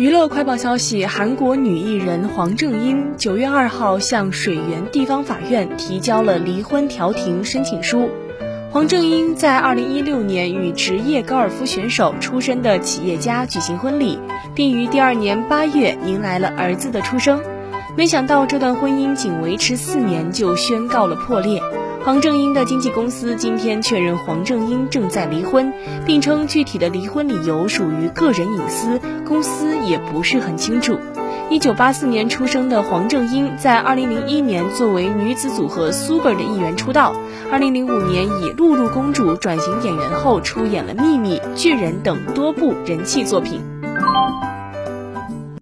娱乐快报消息：韩国女艺人黄正英九月二号向水源地方法院提交了离婚调停申请书。黄正英在二零一六年与职业高尔夫选手出身的企业家举行婚礼，并于第二年八月迎来了儿子的出生。没想到这段婚姻仅维持四年就宣告了破裂。黄正英的经纪公司今天确认，黄正英正在离婚，并称具体的离婚理由属于个人隐私，公司也不是很清楚。一九八四年出生的黄正英，在二零零一年作为女子组合 Super 的一员出道，二零零五年以露露公主转型演员后，出演了《秘密》《巨人》等多部人气作品。